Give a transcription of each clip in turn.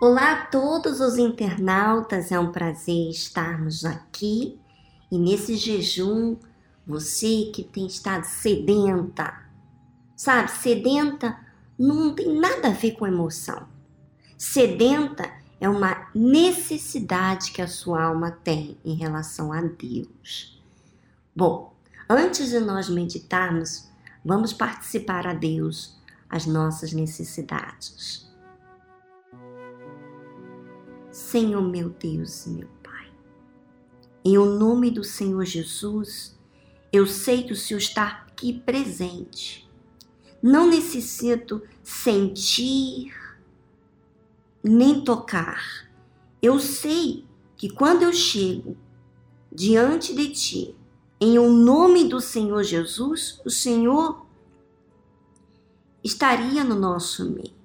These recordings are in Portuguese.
Olá a todos os internautas, é um prazer estarmos aqui e nesse jejum, você que tem estado sedenta, sabe, sedenta não tem nada a ver com emoção. Sedenta é uma necessidade que a sua alma tem em relação a Deus. Bom, antes de nós meditarmos, vamos participar a Deus as nossas necessidades. Senhor meu Deus meu Pai, em o nome do Senhor Jesus, eu sei que o Senhor está aqui presente. Não necessito sentir nem tocar. Eu sei que quando eu chego diante de Ti, em o nome do Senhor Jesus, o Senhor estaria no nosso meio.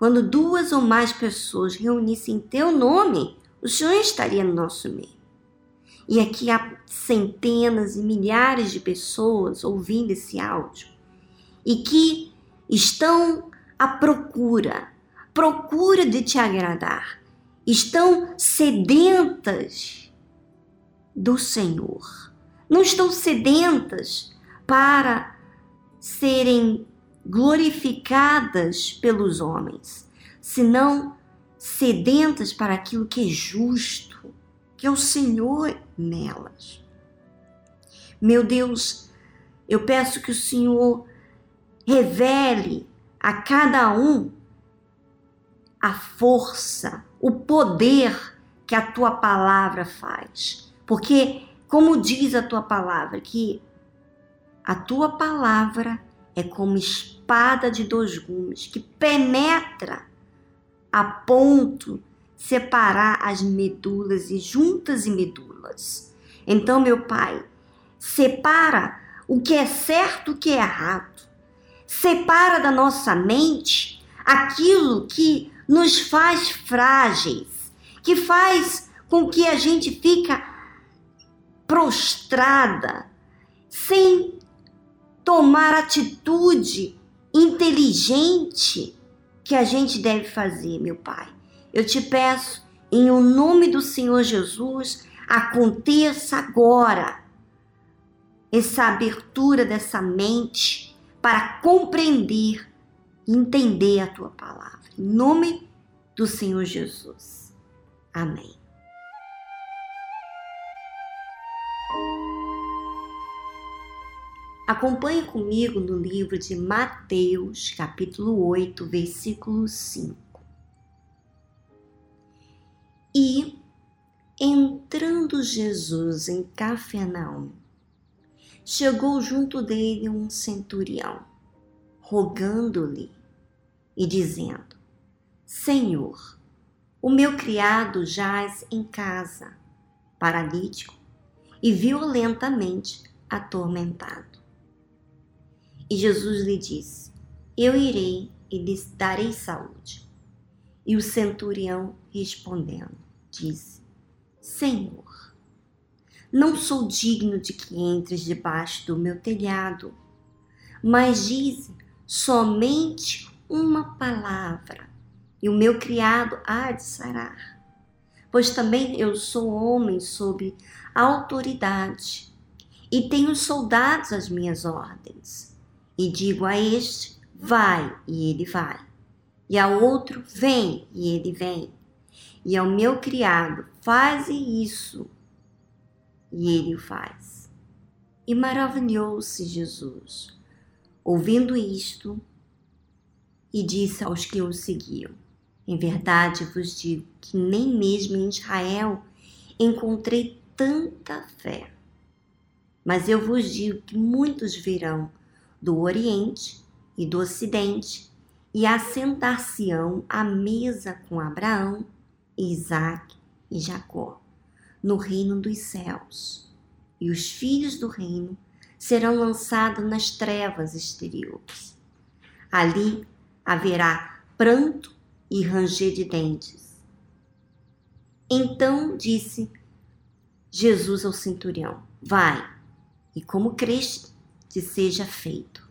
Quando duas ou mais pessoas reunissem teu nome, o Senhor estaria no nosso meio. E aqui há centenas e milhares de pessoas ouvindo esse áudio e que estão à procura, procura de te agradar, estão sedentas do Senhor. Não estão sedentas para serem glorificadas pelos homens, senão sedentas para aquilo que é justo, que é o Senhor nelas. Meu Deus, eu peço que o Senhor revele a cada um a força, o poder que a tua palavra faz. Porque, como diz a tua palavra, que a tua palavra é como espada de dois gumes que penetra a ponto separar as medulas e juntas e medulas. Então, meu Pai, separa o que é certo, o que é errado. Separa da nossa mente aquilo que nos faz frágeis, que faz com que a gente fica prostrada, sem tomar atitude inteligente que a gente deve fazer, meu Pai. Eu te peço, em o nome do Senhor Jesus, aconteça agora essa abertura dessa mente para compreender e entender a tua palavra. Em nome do Senhor Jesus. Amém. Acompanhe comigo no livro de Mateus, capítulo 8, versículo 5. E, entrando Jesus em Cafarnaum, chegou junto dele um centurião, rogando-lhe e dizendo: Senhor, o meu criado jaz em casa, paralítico e violentamente atormentado. E Jesus lhe disse: Eu irei e lhes darei saúde. E o centurião respondendo, disse: Senhor, não sou digno de que entres debaixo do meu telhado, mas dize somente uma palavra, e o meu criado há de sarar. Pois também eu sou homem sob autoridade, e tenho soldados às minhas ordens e digo a este: vai, e ele vai. E ao outro: vem, e ele vem. E ao meu criado: faze isso, e ele o faz. E maravilhou-se Jesus, ouvindo isto, e disse aos que o seguiam: Em verdade vos digo que nem mesmo em Israel encontrei tanta fé. Mas eu vos digo que muitos virão do Oriente e do Ocidente e assentar-se-ão à mesa com Abraão, Isaac e Jacó, no reino dos céus. E os filhos do reino serão lançados nas trevas exteriores. Ali haverá pranto e ranger de dentes. Então disse Jesus ao centurião: Vai, e como creste, te seja feito.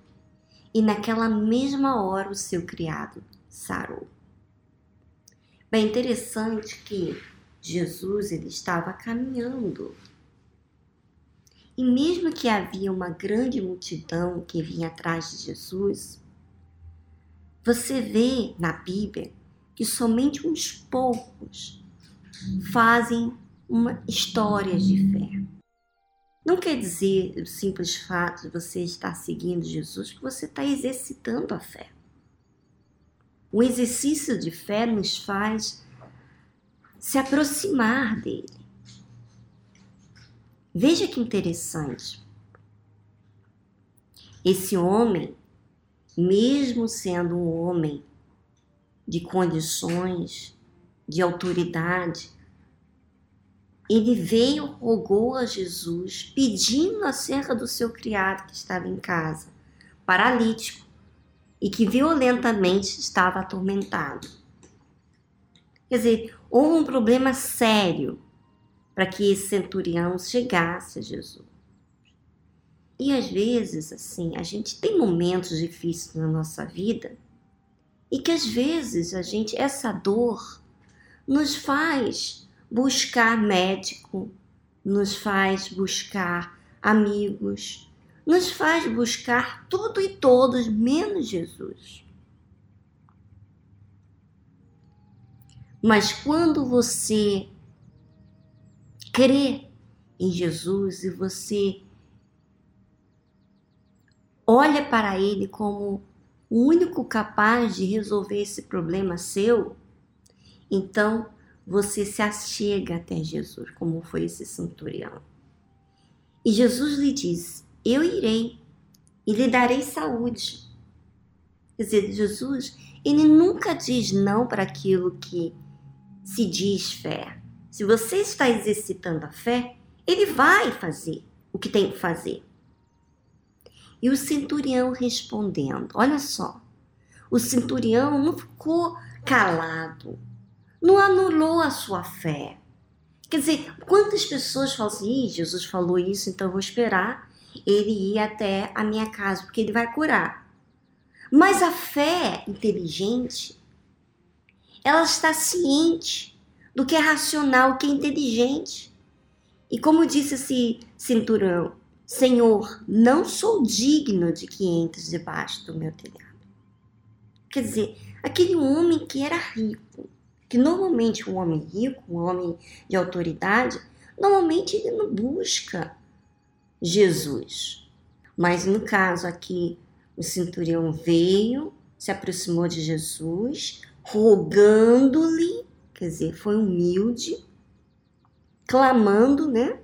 E naquela mesma hora o seu criado sarou. Bem interessante que Jesus ele estava caminhando. E mesmo que havia uma grande multidão que vinha atrás de Jesus, você vê na Bíblia que somente uns poucos fazem uma história de fé. Não quer dizer o simples fato de você estar seguindo Jesus que você está exercitando a fé. O exercício de fé nos faz se aproximar dele. Veja que interessante. Esse homem, mesmo sendo um homem de condições, de autoridade, ele veio, rogou a Jesus, pedindo acerca do seu criado que estava em casa, paralítico, e que violentamente estava atormentado. Quer dizer, houve um problema sério para que esse centurião chegasse a Jesus. E às vezes, assim, a gente tem momentos difíceis na nossa vida e que às vezes a gente, essa dor, nos faz buscar médico, nos faz buscar amigos, nos faz buscar tudo e todos menos Jesus. Mas quando você crê em Jesus e você olha para Ele como o único capaz de resolver esse problema seu, então você se achega até Jesus, como foi esse centurião. E Jesus lhe diz: Eu irei e lhe darei saúde. Quer dizer, Jesus, ele nunca diz não para aquilo que se diz fé. Se você está exercitando a fé, ele vai fazer o que tem que fazer. E o centurião respondendo: Olha só, o centurião não ficou calado, não anulou a sua fé. Quer dizer, quantas pessoas falam assim: Jesus falou isso, então eu vou esperar ele ir até a minha casa, porque ele vai curar. Mas a fé inteligente ela está ciente do que é racional, o que é inteligente. E como disse esse cinturão, Senhor, não sou digno de que entres debaixo do meu telhado. Quer dizer, aquele homem que era rico, que normalmente um homem rico, um homem de autoridade, normalmente ele não busca Jesus. Mas no caso aqui, o centurião veio, se aproximou de Jesus, rogando-lhe, quer dizer, foi humilde, clamando, né?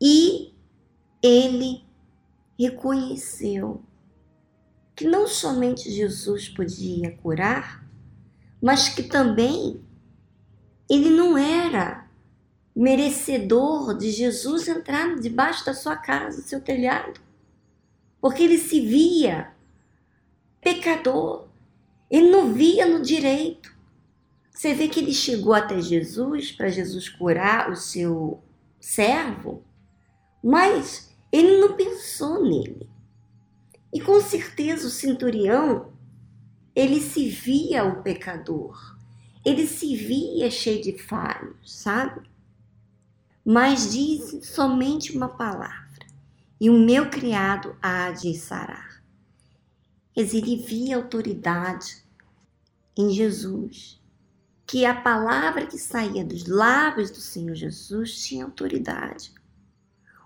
E ele reconheceu que não somente Jesus podia curar, mas que também ele não era merecedor de Jesus entrar debaixo da sua casa, do seu telhado, porque ele se via pecador, ele não via no direito. Você vê que ele chegou até Jesus para Jesus curar o seu servo, mas ele não pensou nele. E com certeza o centurião, ele se via o pecador, ele se via cheio de falhos, sabe? Mas disse somente uma palavra, e o meu criado há de sarar. Dizer, ele via autoridade em Jesus, que a palavra que saía dos lábios do Senhor Jesus tinha autoridade.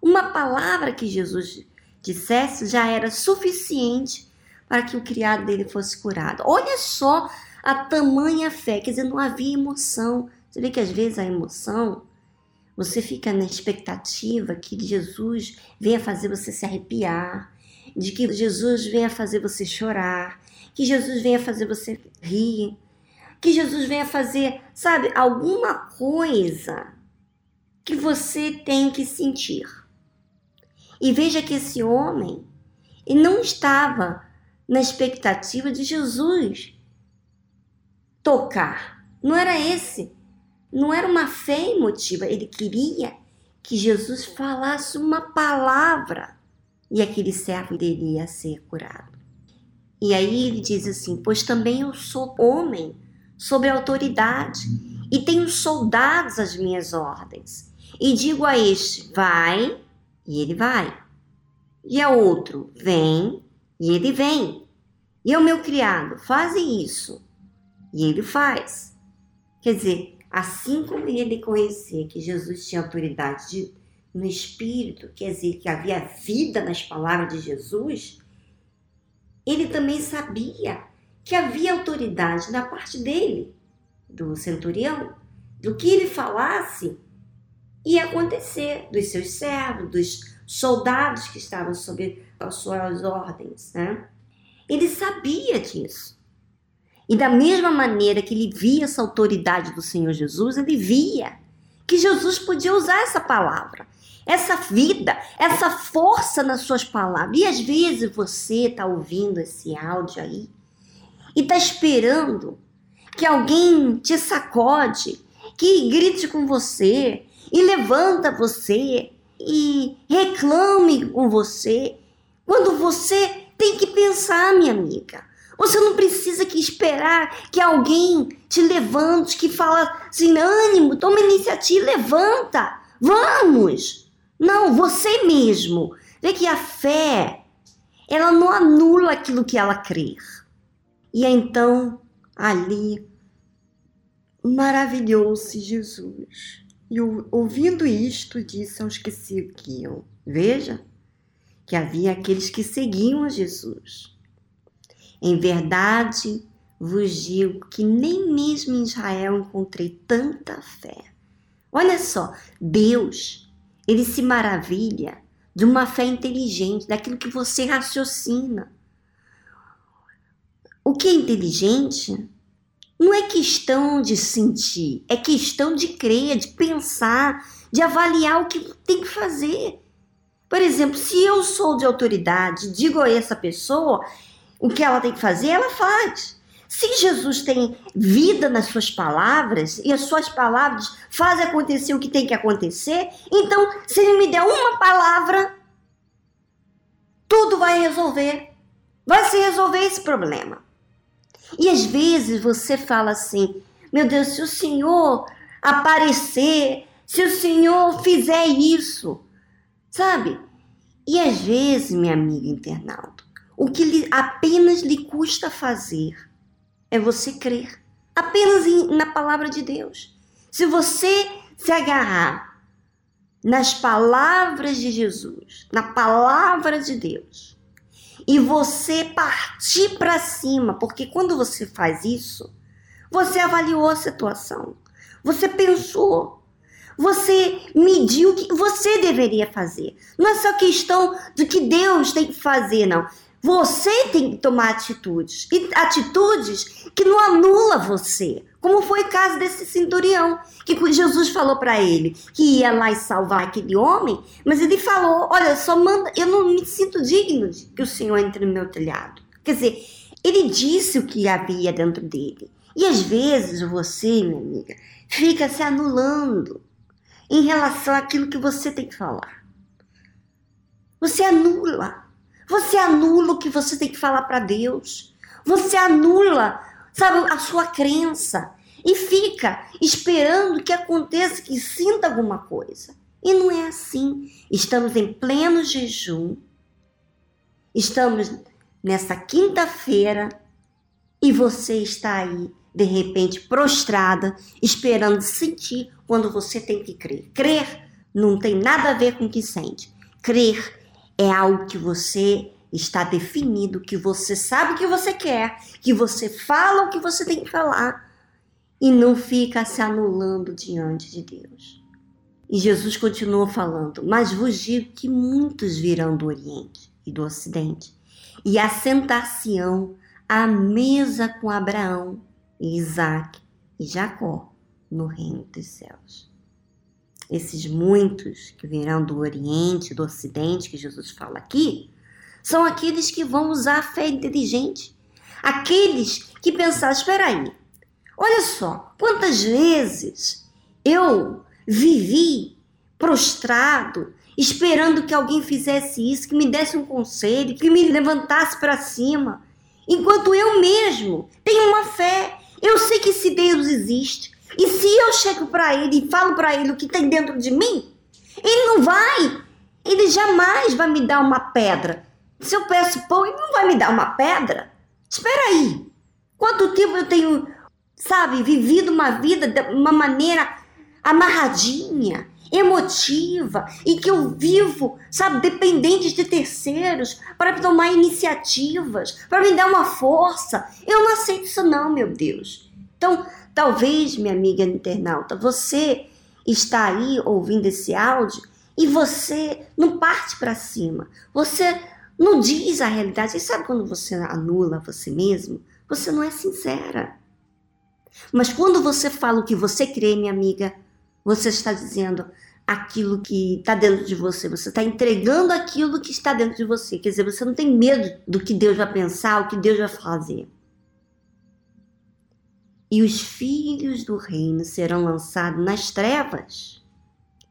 Uma palavra que Jesus dissesse já era suficiente para que o criado dele fosse curado. Olha só a tamanha fé, quer dizer, não havia emoção. Você vê que às vezes a emoção, você fica na expectativa que Jesus venha fazer você se arrepiar, de que Jesus venha fazer você chorar, que Jesus venha fazer você rir, que Jesus venha fazer, sabe, alguma coisa que você tem que sentir. E veja que esse homem ele não estava na expectativa de Jesus tocar. Não era esse. Não era uma fé emotiva. Ele queria que Jesus falasse uma palavra e aquele servo dele ia ser curado. E aí ele diz assim: Pois também eu sou homem, sobre autoridade e tenho soldados às minhas ordens. E digo a este: vai, e ele vai. E a outro: vem, e ele vem. E ao meu criado: faze isso, e ele faz. Quer dizer, assim como ele conhecia que Jesus tinha autoridade de, no Espírito, quer dizer, que havia vida nas palavras de Jesus, ele também sabia que havia autoridade da parte dele, do centurião, do que ele falasse ia acontecer, dos seus servos, dos soldados que estavam sob as suas ordens, né? Ele sabia disso. E da mesma maneira que ele via essa autoridade do Senhor Jesus, ele via que Jesus podia usar essa palavra, essa vida, essa força nas suas palavras. E às vezes você está ouvindo esse áudio aí e está esperando que alguém te sacode, que grite com você e levanta você e reclame com você, quando você tem que pensar, minha amiga. Você não precisa que esperar que alguém te levante, que fala assim, ânimo, toma iniciativa, levanta, vamos. Não, você mesmo. Vê que a fé, ela não anula aquilo que ela crer. E então, ali, maravilhou-se Jesus. E ouvindo isto, disse aos que seguiam: Veja que havia aqueles que seguiam Jesus. Em verdade, vos digo que nem mesmo em Israel encontrei tanta fé. Olha só, Deus, ele se maravilha de uma fé inteligente, daquilo que você raciocina. O que é inteligente não é questão de sentir, é questão de crer, de pensar, de avaliar o que tem que fazer. Por exemplo, se eu sou de autoridade, digo a essa pessoa, o que ela tem que fazer, ela faz. Se Jesus tem vida nas suas palavras e as suas palavras fazem acontecer o que tem que acontecer, então se ele me der uma palavra, tudo vai resolver. Vai se resolver esse problema. E às vezes você fala assim: meu Deus, se o Senhor aparecer, se o Senhor fizer isso, sabe? E às vezes, minha amiga internauta, o que lhe, apenas lhe custa fazer é você crer. Apenas em, na palavra de Deus. Se você se agarrar nas palavras de Jesus, na palavra de Deus, e você partir para cima, porque quando você faz isso, você avaliou a situação, você pensou, você mediu o que você deveria fazer. Não é só questão do que Deus tem que fazer, não. Você tem que tomar atitudes. E atitudes que não anula você. Como foi o caso desse centurião, que Jesus falou para ele que ia lá e salvar aquele homem, mas ele falou: Olha, só manda, eu não me sinto digno de que o Senhor entre no meu telhado. Quer dizer, ele disse o que havia dentro dele. E às vezes você, minha amiga, fica se anulando em relação àquilo que você tem que falar. Você anula você anula o que você tem que falar para Deus. Você anula, sabe, a sua crença e fica esperando que aconteça, que sinta alguma coisa. E não é assim. Estamos em pleno jejum. Estamos nessa quinta-feira e você está aí, de repente, prostrada, esperando sentir quando você tem que crer. Crer não tem nada a ver com o que sente. Crer é algo que você está definido, que você sabe o que você quer, que você fala o que você tem que falar e não fica se anulando diante de Deus. E Jesus continua falando: Mas vos digo que muitos virão do Oriente e do Ocidente e assentar-se-ão à mesa com Abraão, Isaac e Jacó no reino dos céus esses muitos que virão do Oriente, do Ocidente, que Jesus fala aqui, são aqueles que vão usar a fé inteligente. Aqueles que pensaram, espera aí, olha só, quantas vezes eu vivi prostrado, esperando que alguém fizesse isso, que me desse um conselho, que me levantasse para cima, enquanto eu mesmo tenho uma fé Eu sei que esse Deus existe. E se eu chego para ele e falo para ele o que tem dentro de mim, ele não vai. Ele jamais vai me dar uma pedra. Se eu peço pão, ele não vai me dar uma pedra. Espera aí. Quanto tempo eu tenho, sabe, vivido uma vida de uma maneira amarradinha, emotiva e que eu vivo, sabe, dependente de terceiros para tomar iniciativas, para me dar uma força. Eu não aceito isso não, meu Deus. Então, talvez, minha amiga internauta, você está aí ouvindo esse áudio e você não parte para cima. Você não diz a realidade. E sabe quando você anula você mesmo? Você não é sincera. Mas quando você fala o que você crê, minha amiga, você está dizendo aquilo que está dentro de você. Você está entregando aquilo que está dentro de você. Quer dizer, você não tem medo do que Deus vai pensar, o que Deus vai fazer. E os filhos do reino serão lançados nas trevas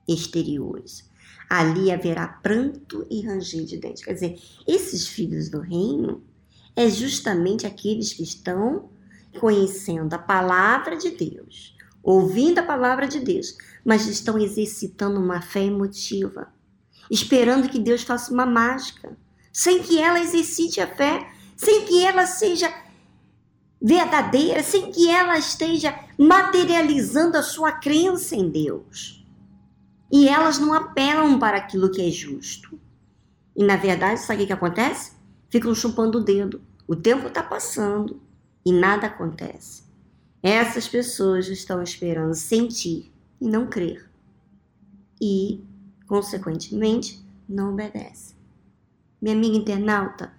exteriores. Ali haverá pranto e ranger de dentes. Quer dizer, esses filhos do reino é justamente aqueles que estão conhecendo a palavra de Deus, ouvindo a palavra de Deus, mas estão exercitando uma fé emotiva, esperando que Deus faça uma mágica, sem que ela exercite a fé, sem que ela seja verdadeira, sem que ela esteja materializando a sua crença em Deus. E elas não apelam para aquilo que é justo. E na verdade, sabe o que acontece? Ficam chupando o dedo. O tempo está passando e nada acontece. Essas pessoas estão esperando sentir e não crer. E, consequentemente, não obedecem. Minha amiga internauta,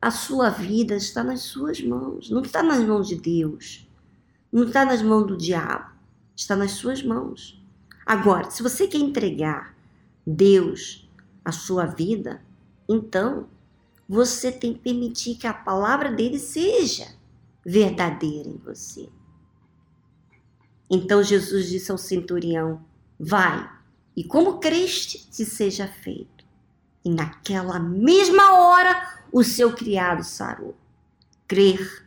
a sua vida está nas suas mãos, não está nas mãos de Deus, não está nas mãos do diabo, está nas suas mãos. Agora, se você quer entregar Deus a sua vida, então você tem que permitir que a palavra dele seja verdadeira em você. Então Jesus disse ao centurião: Vai, e como creste, te seja feito. E naquela mesma hora o seu criado sarou. Crer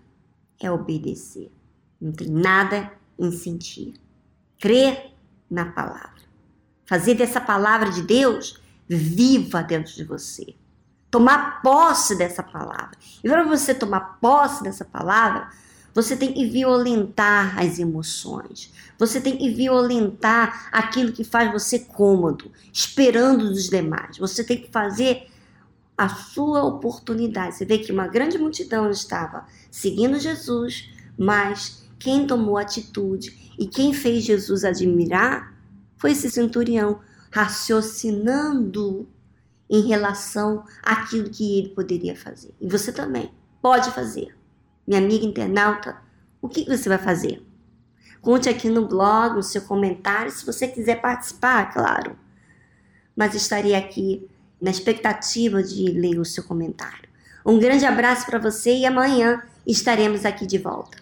é obedecer. Não tem nada em sentir. Crer na palavra. Fazer dessa palavra de Deus viva dentro de você. Tomar posse dessa palavra. E para você tomar posse dessa palavra, você tem que violentar as emoções. Você tem que violentar aquilo que faz você cômodo, esperando dos demais. Você tem que fazer a sua oportunidade. Você vê que uma grande multidão estava seguindo Jesus, mas quem tomou atitude e quem fez Jesus admirar foi esse centurião, raciocinando em relação àquilo que ele poderia fazer. E você também pode fazer. Minha amiga internauta, o que você vai fazer? Conte aqui no blog, no seu comentário, se você quiser participar, claro. Mas estarei aqui na expectativa de ler o seu comentário. Um grande abraço para você e amanhã estaremos aqui de volta.